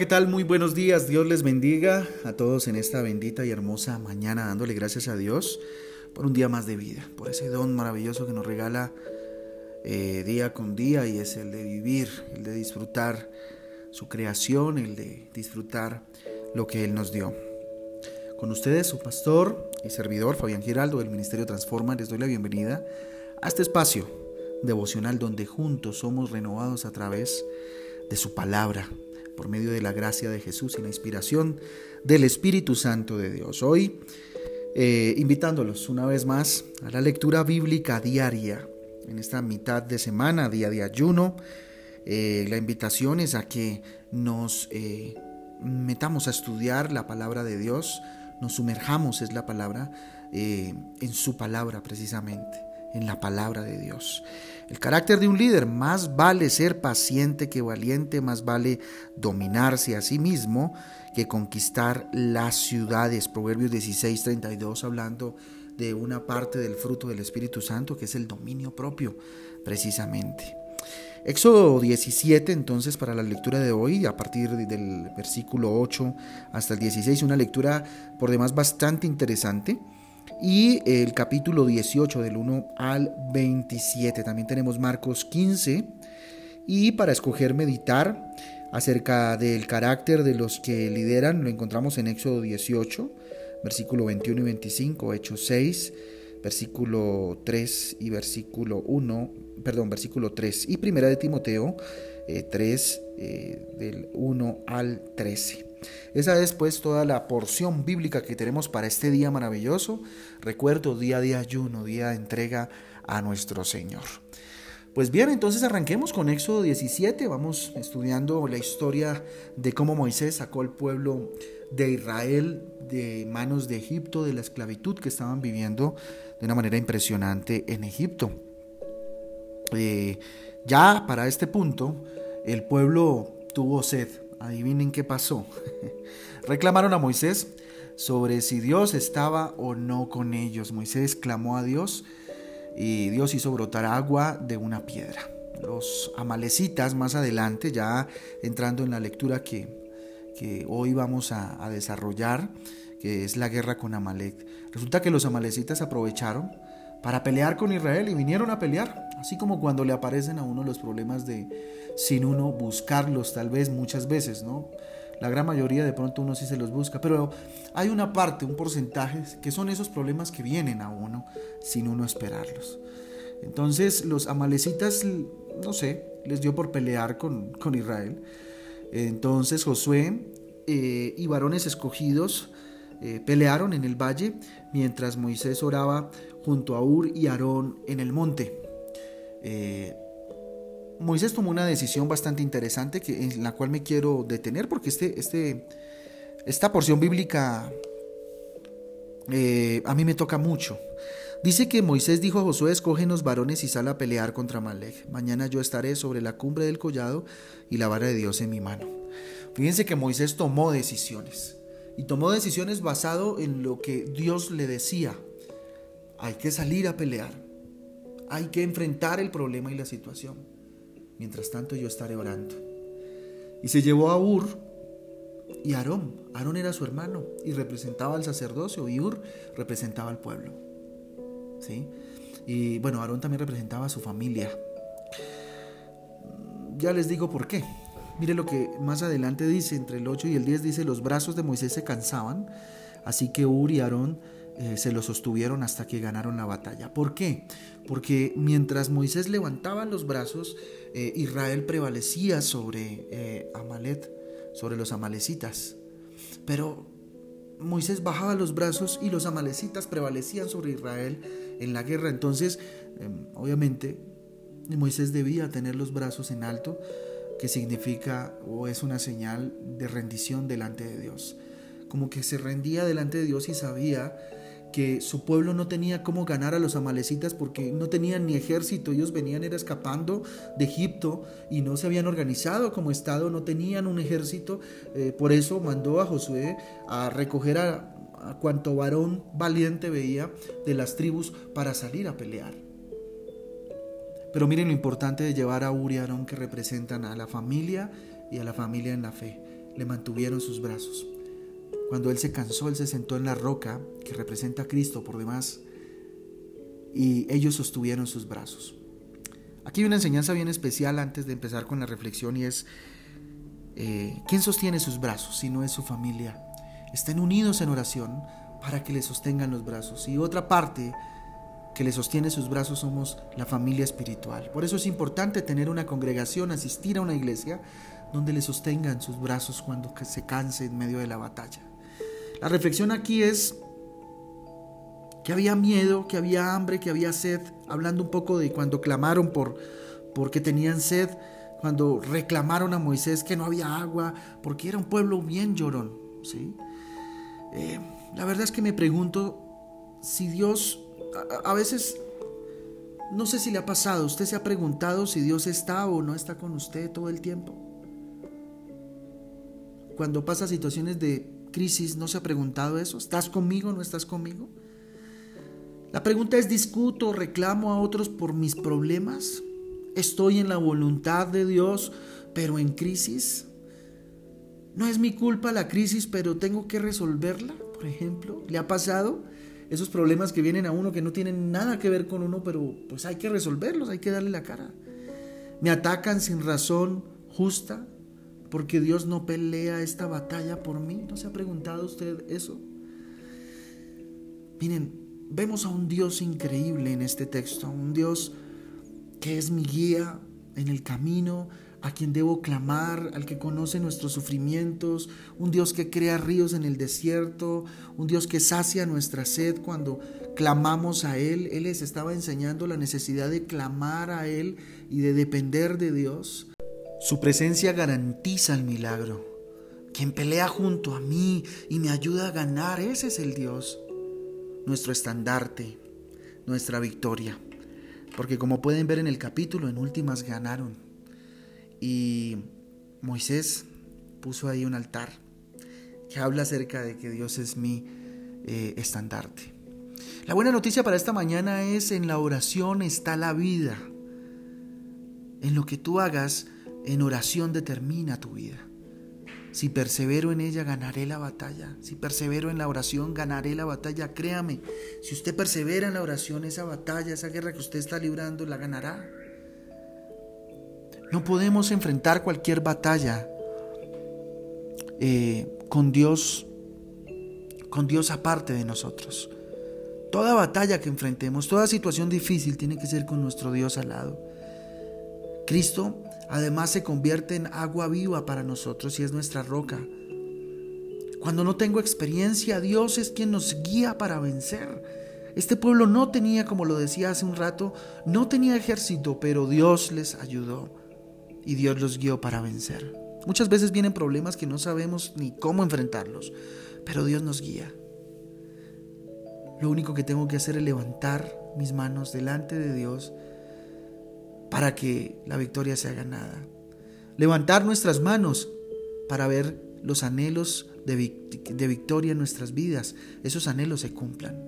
¿qué tal? Muy buenos días. Dios les bendiga a todos en esta bendita y hermosa mañana, dándole gracias a Dios por un día más de vida, por ese don maravilloso que nos regala eh, día con día y es el de vivir, el de disfrutar su creación, el de disfrutar lo que Él nos dio. Con ustedes, su pastor y servidor Fabián Giraldo del Ministerio Transforma, les doy la bienvenida a este espacio devocional donde juntos somos renovados a través de su palabra por medio de la gracia de Jesús y la inspiración del Espíritu Santo de Dios. Hoy, eh, invitándolos una vez más a la lectura bíblica diaria en esta mitad de semana, día de ayuno. Eh, la invitación es a que nos eh, metamos a estudiar la palabra de Dios, nos sumerjamos, es la palabra, en su palabra precisamente en la palabra de Dios. El carácter de un líder, más vale ser paciente que valiente, más vale dominarse a sí mismo que conquistar las ciudades. Proverbios 16, 32, hablando de una parte del fruto del Espíritu Santo, que es el dominio propio, precisamente. Éxodo 17, entonces, para la lectura de hoy, a partir del versículo 8 hasta el 16, una lectura por demás bastante interesante y el capítulo 18 del 1 al 27. También tenemos Marcos 15 y para escoger meditar acerca del carácter de los que lideran lo encontramos en Éxodo 18, versículo 21 y 25, Hechos 6, versículo 3 y versículo 1, perdón, versículo 3 y primera de Timoteo 3 eh, eh, del 1 al 13. Esa es pues toda la porción bíblica que tenemos para este día maravilloso. Recuerdo, día de ayuno, día de entrega a nuestro Señor. Pues bien, entonces arranquemos con Éxodo 17. Vamos estudiando la historia de cómo Moisés sacó al pueblo de Israel de manos de Egipto, de la esclavitud que estaban viviendo de una manera impresionante en Egipto. Eh, ya para este punto, el pueblo tuvo sed. Adivinen qué pasó. Reclamaron a Moisés sobre si Dios estaba o no con ellos. Moisés clamó a Dios y Dios hizo brotar agua de una piedra. Los amalecitas más adelante, ya entrando en la lectura que, hoy vamos a, a desarrollar, que es la guerra con Amalek. Resulta que los amalecitas aprovecharon para pelear con Israel y vinieron a pelear, así como cuando le aparecen a uno los problemas de sin uno buscarlos tal vez muchas veces, ¿no? La gran mayoría de pronto uno sí se los busca, pero hay una parte, un porcentaje, que son esos problemas que vienen a uno sin uno esperarlos. Entonces los amalecitas, no sé, les dio por pelear con, con Israel. Entonces Josué eh, y varones escogidos eh, pelearon en el valle mientras Moisés oraba junto a Ur y Aarón en el monte. Eh, Moisés tomó una decisión bastante interesante que, en la cual me quiero detener porque este, este, esta porción bíblica eh, a mí me toca mucho. Dice que Moisés dijo a Josué, escógenos varones y sal a pelear contra Malek. Mañana yo estaré sobre la cumbre del collado y la vara de Dios en mi mano. Fíjense que Moisés tomó decisiones y tomó decisiones basado en lo que Dios le decía. Hay que salir a pelear. Hay que enfrentar el problema y la situación. Mientras tanto yo estaré orando. Y se llevó a Ur y Aarón. Aarón era su hermano y representaba al sacerdocio y Ur representaba al pueblo. ¿Sí? Y bueno, Aarón también representaba a su familia. Ya les digo por qué. Mire lo que más adelante dice, entre el 8 y el 10 dice, los brazos de Moisés se cansaban, así que Ur y Aarón eh, se lo sostuvieron hasta que ganaron la batalla. ¿Por qué? Porque mientras Moisés levantaba los brazos, eh, Israel prevalecía sobre eh, sobre los amalecitas. Pero Moisés bajaba los brazos y los amalecitas prevalecían sobre Israel en la guerra. Entonces, em, obviamente, Moisés debía tener los brazos en alto, que significa o es una señal de rendición delante de Dios. Como que se rendía delante de Dios y sabía que su pueblo no tenía cómo ganar a los amalecitas porque no tenían ni ejército, ellos venían era escapando de Egipto y no se habían organizado como estado, no tenían un ejército, eh, por eso mandó a Josué a recoger a, cuanto varón valiente veía de las tribus para salir a pelear. Pero miren lo importante de llevar a Uri y Aarón que representan a la familia y a la familia en la fe. le mantuvieron sus brazos. Cuando él se cansó, él se sentó en la roca que representa a Cristo por demás y ellos sostuvieron sus brazos. Aquí hay una enseñanza bien especial antes de empezar con la reflexión y es, eh, ¿quién sostiene sus brazos si no es su familia? Estén unidos en oración para que le sostengan los brazos. Y otra parte que le sostiene sus brazos somos la familia espiritual. Por eso es importante tener una congregación, asistir a una iglesia donde le sostengan sus brazos cuando se canse en medio de la batalla. La reflexión aquí es que había miedo, que había hambre, que había sed, hablando un poco de cuando clamaron por porque tenían sed, cuando reclamaron a Moisés que no había agua, porque era un pueblo bien llorón, ¿sí? Eh, la verdad es que me pregunto si Dios, a, a veces, no sé si le ha pasado, usted se ha preguntado si Dios está o no está con usted todo el tiempo. Cuando pasa situaciones de crisis, ¿no se ha preguntado eso? ¿Estás conmigo o no estás conmigo? La pregunta es, ¿discuto, reclamo a otros por mis problemas? ¿Estoy en la voluntad de Dios, pero en crisis? No es mi culpa la crisis, pero tengo que resolverla, por ejemplo. ¿Le ha pasado? Esos problemas que vienen a uno que no tienen nada que ver con uno, pero pues hay que resolverlos, hay que darle la cara. Me atacan sin razón justa porque Dios no pelea esta batalla por mí. ¿No se ha preguntado usted eso? Miren, vemos a un Dios increíble en este texto, un Dios que es mi guía en el camino, a quien debo clamar, al que conoce nuestros sufrimientos, un Dios que crea ríos en el desierto, un Dios que sacia nuestra sed cuando clamamos a Él. Él les estaba enseñando la necesidad de clamar a Él y de depender de Dios. Su presencia garantiza el milagro. Quien pelea junto a mí y me ayuda a ganar, ese es el Dios nuestro estandarte, nuestra victoria. Porque como pueden ver en el capítulo, en últimas ganaron. Y Moisés puso ahí un altar que habla acerca de que Dios es mi eh, estandarte. La buena noticia para esta mañana es en la oración está la vida. En lo que tú hagas, en oración determina tu vida. Si persevero en ella, ganaré la batalla. Si persevero en la oración, ganaré la batalla. Créame, si usted persevera en la oración, esa batalla, esa guerra que usted está librando, la ganará. No podemos enfrentar cualquier batalla eh, con Dios, con Dios aparte de nosotros. Toda batalla que enfrentemos, toda situación difícil tiene que ser con nuestro Dios al lado. Cristo además se convierte en agua viva para nosotros y es nuestra roca. Cuando no tengo experiencia, Dios es quien nos guía para vencer. Este pueblo no tenía, como lo decía hace un rato, no tenía ejército, pero Dios les ayudó y Dios los guió para vencer. Muchas veces vienen problemas que no sabemos ni cómo enfrentarlos, pero Dios nos guía. Lo único que tengo que hacer es levantar mis manos delante de Dios para que la victoria sea ganada. Levantar nuestras manos para ver los anhelos de, victoria en nuestras vidas, esos anhelos se cumplan.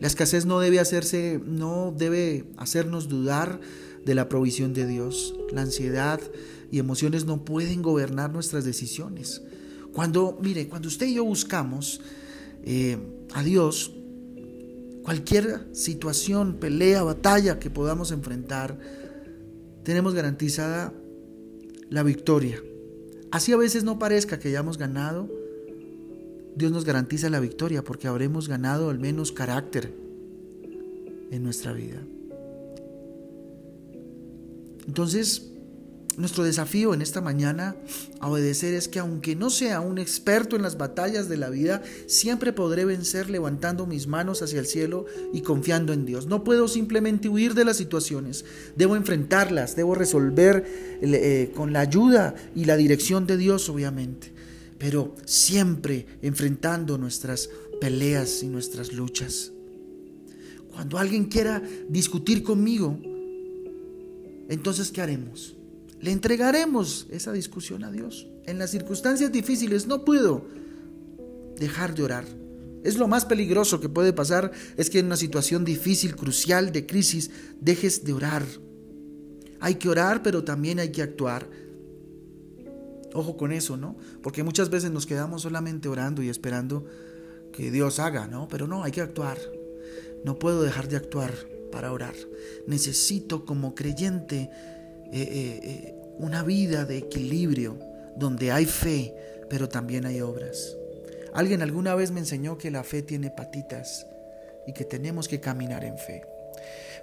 La escasez no debe hacerse, no debe hacernos dudar de la provisión de Dios. La ansiedad y emociones no pueden gobernar nuestras decisiones. Cuando, mire, cuando usted y yo buscamos eh, a Dios, cualquier situación, pelea, batalla que podamos enfrentar, tenemos garantizada la victoria. Así a veces no parezca que hayamos ganado, Dios nos garantiza la victoria porque habremos ganado al menos carácter en nuestra vida. Entonces, nuestro desafío en esta mañana a obedecer es que aunque no sea un experto en las batallas de la vida, siempre podré vencer levantando mis manos hacia el cielo y confiando en Dios. No puedo simplemente huir de las situaciones, debo enfrentarlas, debo resolver eh, con la ayuda y la dirección de Dios, obviamente, pero siempre enfrentando nuestras peleas y nuestras luchas. Cuando alguien quiera discutir conmigo, entonces, ¿qué haremos? Le entregaremos esa discusión a Dios. En las circunstancias difíciles no puedo dejar de orar. Es lo más peligroso que puede pasar, es que en una situación difícil, crucial, de crisis, dejes de orar. Hay que orar, pero también hay que actuar. Ojo con eso, ¿no? Porque muchas veces nos quedamos solamente orando y esperando que Dios haga, ¿no? Pero no, hay que actuar. No puedo dejar de actuar para orar. Necesito como creyente eh, eh, eh, una vida de equilibrio, donde hay fe, pero también hay obras. Alguien alguna vez me enseñó que la fe tiene patitas y que tenemos que caminar en fe.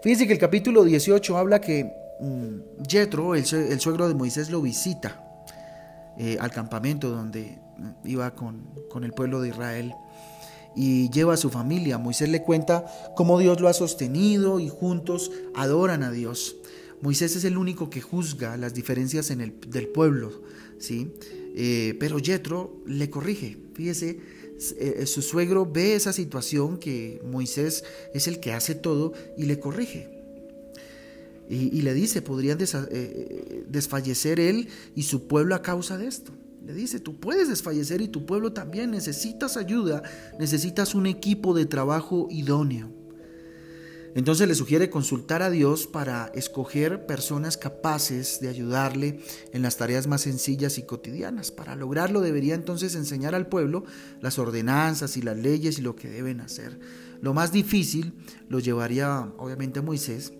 Fíjense que el capítulo 18 habla que mm, Jethro, el, suegro de Moisés, lo visita al campamento donde mm, iba con, con el pueblo de Israel y lleva a su familia. Moisés le cuenta cómo Dios lo ha sostenido y juntos adoran a Dios. Moisés es el único que juzga las diferencias en el, del pueblo, ¿sí? Eh, pero Jethro le corrige. Fíjese, eh, su suegro ve esa situación que Moisés es el que hace todo y le corrige. Y, le dice, podrían eh, desfallecer él y su pueblo a causa de esto. Le dice, tú puedes desfallecer y tu pueblo también. Necesitas ayuda, necesitas un equipo de trabajo idóneo. Entonces le sugiere consultar a Dios para escoger personas capaces de ayudarle en las tareas más sencillas y cotidianas. Para lograrlo debería entonces enseñar al pueblo las ordenanzas y las leyes y lo que deben hacer. Lo más difícil lo llevaría obviamente a Moisés.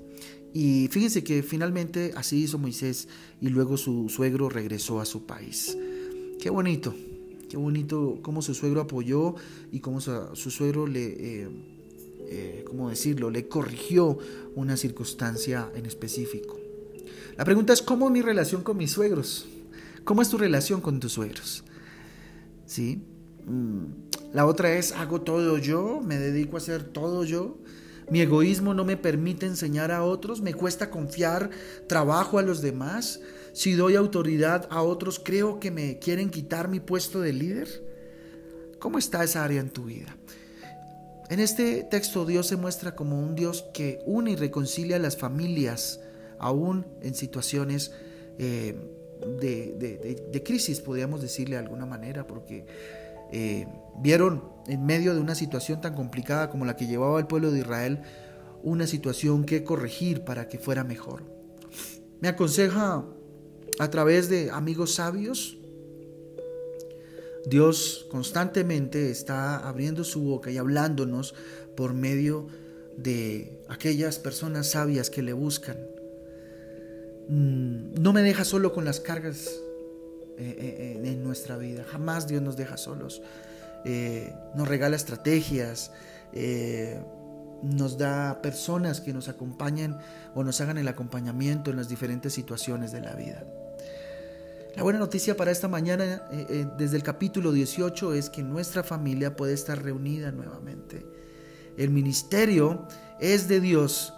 Y fíjense que finalmente así hizo Moisés y luego su suegro regresó a su país. Qué bonito, qué bonito cómo su suegro apoyó y cómo su, suegro le, eh, eh, ¿cómo decirlo?, le corrigió una circunstancia en específico. La pregunta es, ¿cómo es mi relación con mis suegros? ¿Cómo es tu relación con tus suegros? ¿Sí? Mm, la otra es, hago todo yo, me dedico a hacer todo yo. Mi egoísmo no me permite enseñar a otros, me cuesta confiar trabajo a los demás. Si doy autoridad a otros, creo que me quieren quitar mi puesto de líder. ¿Cómo está esa área en tu vida? En este texto Dios se muestra como un Dios que une y reconcilia a las familias, aún en situaciones eh, de, crisis, podríamos decirle de alguna manera, porque eh, vieron en medio de una situación tan complicada como la que llevaba el pueblo de Israel, una situación que corregir para que fuera mejor. Me aconseja a través de amigos sabios, Dios constantemente está abriendo su boca y hablándonos por medio de aquellas personas sabias que le buscan. Mm, no me deja solo con las cargas eh, eh, en nuestra vida. Jamás Dios nos deja solos. Eh, nos regala estrategias, nos da personas que nos acompañen o nos hagan el acompañamiento en las diferentes situaciones de la vida. La buena noticia para esta mañana eh, eh, desde el capítulo 18 es que nuestra familia puede estar reunida nuevamente. El ministerio es de Dios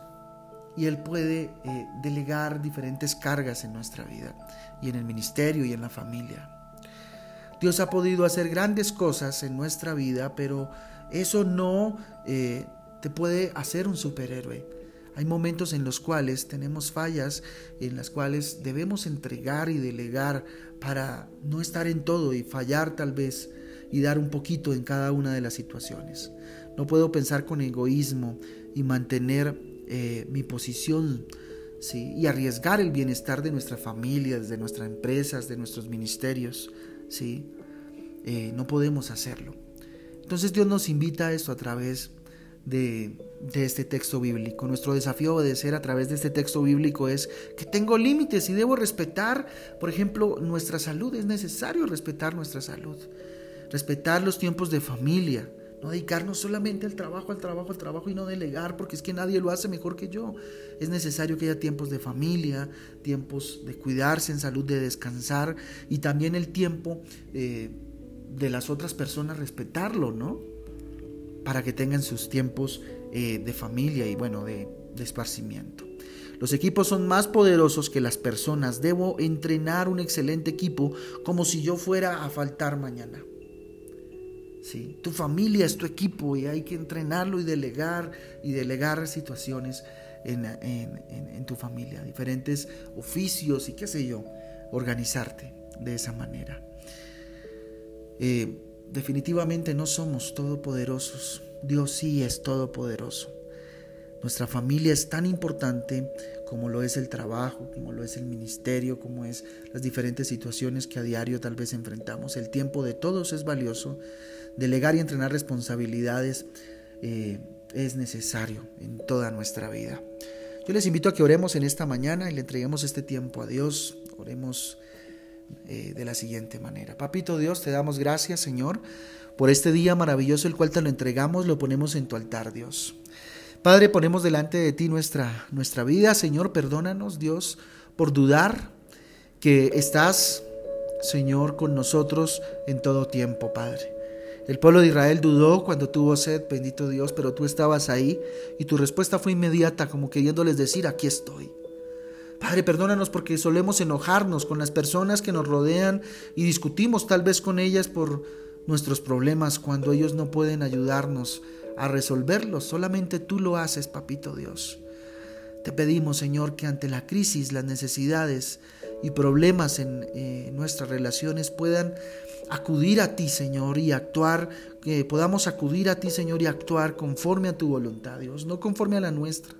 y Él puede eh, delegar diferentes cargas en nuestra vida y en el ministerio y en la familia. Dios ha podido hacer grandes cosas en nuestra vida, pero eso no te puede hacer un superhéroe. Hay momentos en los cuales tenemos fallas, en las cuales debemos entregar y delegar para no estar en todo y fallar tal vez y dar un poquito en cada una de las situaciones. No puedo pensar con egoísmo y mantener eh, mi posición ¿sí? y arriesgar el bienestar de nuestra familia, de nuestras empresas, de nuestros ministerios. ¿sí? Eh, no podemos hacerlo. Entonces Dios nos invita a esto a través de, este texto bíblico. Nuestro desafío a obedecer a través de este texto bíblico es que tengo límites y debo respetar, por ejemplo, nuestra salud. Es necesario respetar nuestra salud. Respetar los tiempos de familia. No dedicarnos solamente al trabajo, al trabajo, al trabajo y no delegar porque es que nadie lo hace mejor que yo. Es necesario que haya tiempos de familia, tiempos de cuidarse en salud, de descansar y también el tiempo eh, de las otras personas respetarlo, ¿no? Para que tengan sus tiempos eh, de familia y bueno, de, esparcimiento. Los equipos son más poderosos que las personas. Debo entrenar un excelente equipo como si yo fuera a faltar mañana. ¿Sí? Tu familia es tu equipo y hay que entrenarlo y delegar y delegar situaciones en, en, tu familia, diferentes oficios y qué sé yo, organizarte de esa manera. Eh, definitivamente no somos todopoderosos. Dios sí es todopoderoso. Nuestra familia es tan importante como lo es el trabajo, como lo es el ministerio, como es las diferentes situaciones que a diario tal vez enfrentamos. El tiempo de todos es valioso. Delegar y entrenar responsabilidades eh, es necesario en toda nuestra vida. Yo les invito a que oremos en esta mañana y le entreguemos este tiempo a Dios. Oremos eh, de la siguiente manera. Papito Dios, te damos gracias, Señor, por este día maravilloso el cual te lo entregamos, lo ponemos en tu altar, Dios. Padre, ponemos delante de ti nuestra, nuestra vida, Señor, perdónanos, Dios, por dudar que estás, Señor, con nosotros en todo tiempo, Padre. El pueblo de Israel dudó cuando tuvo sed, bendito Dios, pero tú estabas ahí y tu respuesta fue inmediata, como queriéndoles decir, aquí estoy. Padre, perdónanos porque solemos enojarnos con las personas que nos rodean y discutimos tal vez con ellas por nuestros problemas cuando ellos no pueden ayudarnos a resolverlos. Solamente tú lo haces, papito Dios. Te pedimos, Señor, que ante la crisis, las necesidades y problemas en eh, nuestras relaciones puedan acudir a ti, Señor, y actuar, que podamos acudir a ti, Señor, y actuar conforme a tu voluntad, Dios, no conforme a la nuestra.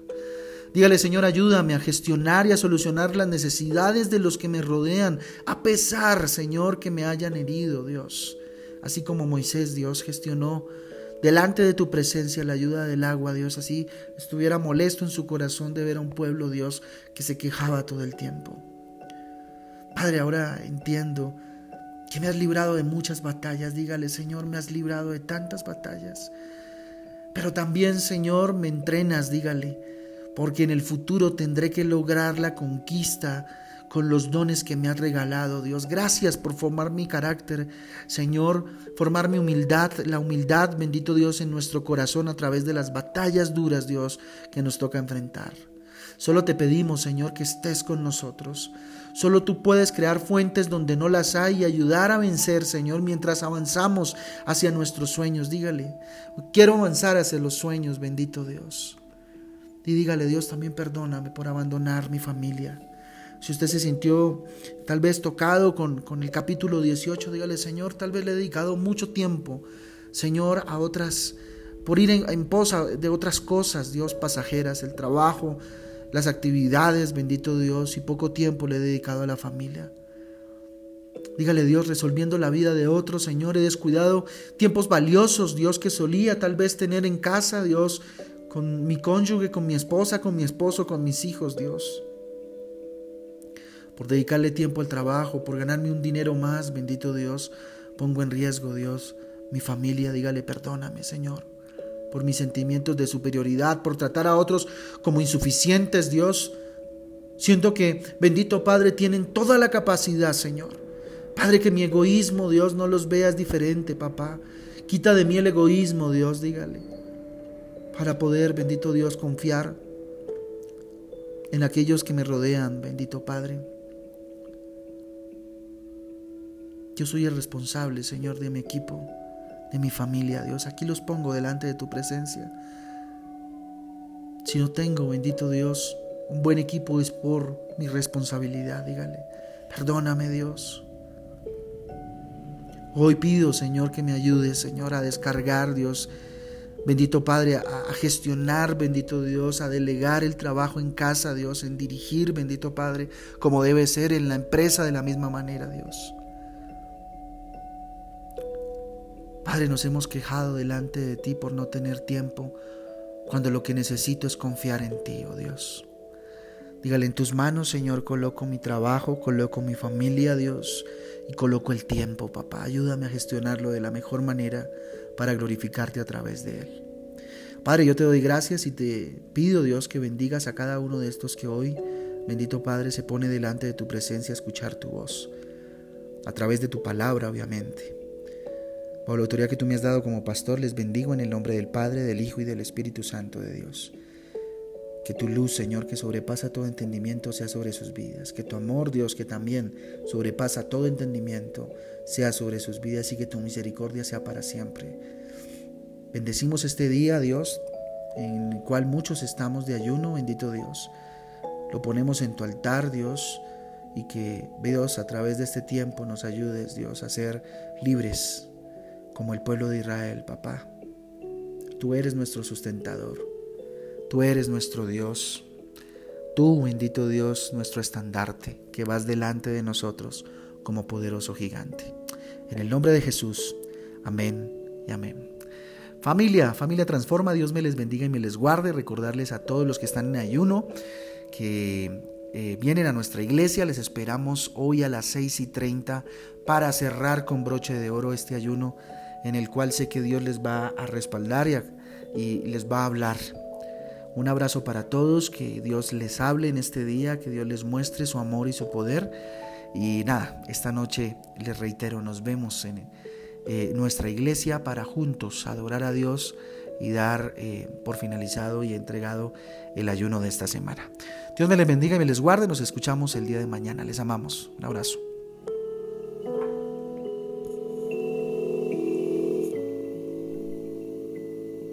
Dígale, Señor, ayúdame a gestionar y a solucionar las necesidades de los que me rodean, a pesar, Señor, que me hayan herido, Dios. Así como Moisés, Dios, gestionó delante de tu presencia la ayuda del agua, Dios, así estuviera molesto en su corazón de ver a un pueblo, Dios, que se quejaba todo el tiempo. Padre, ahora entiendo que me has librado de muchas batallas. Dígale, Señor, me has librado de tantas batallas. Pero también, Señor, me entrenas, dígale porque en el futuro tendré que lograr la conquista con los dones que me has regalado, Dios. Gracias por formar mi carácter, Señor, formar mi humildad, la humildad, bendito Dios, en nuestro corazón a través de las batallas duras, Dios, que nos toca enfrentar. Solo te pedimos, Señor, que estés con nosotros. Solo tú puedes crear fuentes donde no las hay y ayudar a vencer, Señor, mientras avanzamos hacia nuestros sueños. Dígale, quiero avanzar hacia los sueños, bendito Dios. Y dígale, Dios, también perdóname por abandonar mi familia. Si usted se sintió tal vez tocado con, con el capítulo 18, dígale, Señor, tal vez le he dedicado mucho tiempo, Señor, a otras, por ir en, en posa de otras cosas, Dios, pasajeras, el trabajo, las actividades, bendito Dios, y poco tiempo le he dedicado a la familia. Dígale Dios, resolviendo la vida de otros, Señor, he descuidado tiempos valiosos, Dios, que solía tal vez tener en casa, Dios, con mi cónyuge, con mi esposa, con mi esposo, con mis hijos, Dios. Por dedicarle tiempo al trabajo, por ganarme un dinero más, bendito Dios, pongo en riesgo, Dios, mi familia, dígale, perdóname, Señor, por mis sentimientos de superioridad, por tratar a otros como insuficientes, Dios. Siento que, bendito Padre, tienen toda la capacidad, Señor. Padre, que mi egoísmo, Dios, no los veas diferente, papá. Quita de mí el egoísmo, Dios, dígale para poder, bendito Dios, confiar en aquellos que me rodean, bendito Padre. Yo soy el responsable, Señor, de mi equipo, de mi familia, Dios. Aquí los pongo delante de tu presencia. Si no tengo, bendito Dios, un buen equipo es por mi responsabilidad, dígale. Perdóname, Dios. Hoy pido, Señor, que me ayudes, Señor, a descargar, Dios, Bendito Padre, a, gestionar, bendito Dios, a delegar el trabajo en casa, Dios, en dirigir, bendito Padre, como debe ser en la empresa de la misma manera, Dios. Padre, nos hemos quejado delante de ti por no tener tiempo, cuando lo que necesito es confiar en ti, oh Dios. Dígale, en tus manos, Señor, coloco mi trabajo, coloco mi familia, Dios, y coloco el tiempo, papá. Ayúdame a gestionarlo de la mejor manera para glorificarte a través de Él. Padre, yo te doy gracias y te pido, Dios, que bendigas a cada uno de estos que hoy, bendito Padre, se pone delante de tu presencia a escuchar tu voz, a través de tu palabra, obviamente. Por la autoridad que tú me has dado como pastor, les bendigo en el nombre del Padre, del Hijo y del Espíritu Santo de Dios. Que tu luz, Señor, que sobrepasa todo entendimiento, sea sobre sus vidas. Que tu amor, Dios, que también sobrepasa todo entendimiento, sea sobre sus vidas y que tu misericordia sea para siempre. Bendecimos este día, Dios, en el cual muchos estamos de ayuno, bendito Dios. Lo ponemos en tu altar, Dios, y que, Dios, a través de este tiempo nos ayudes, Dios, a ser libres como el pueblo de Israel, papá. Tú eres nuestro sustentador. Tú eres nuestro Dios. Tú, bendito Dios, nuestro estandarte, que vas delante de nosotros como poderoso gigante. En el nombre de Jesús. Amén y amén. Familia, familia transforma, Dios me les bendiga y me les guarde. Recordarles a todos los que están en ayuno que eh, vienen a nuestra iglesia. Les esperamos hoy a las 6 y 30 para cerrar con broche de oro este ayuno en el cual sé que Dios les va a respaldar y, y les va a hablar. Un abrazo para todos, que Dios les hable en este día, que Dios les muestre su amor y su poder. Y nada, esta noche les reitero, nos vemos en eh, nuestra iglesia para juntos adorar a Dios y dar eh, por finalizado y entregado el ayuno de esta semana. Dios me les bendiga y me les guarde. Nos escuchamos el día de mañana. Les amamos. Un abrazo.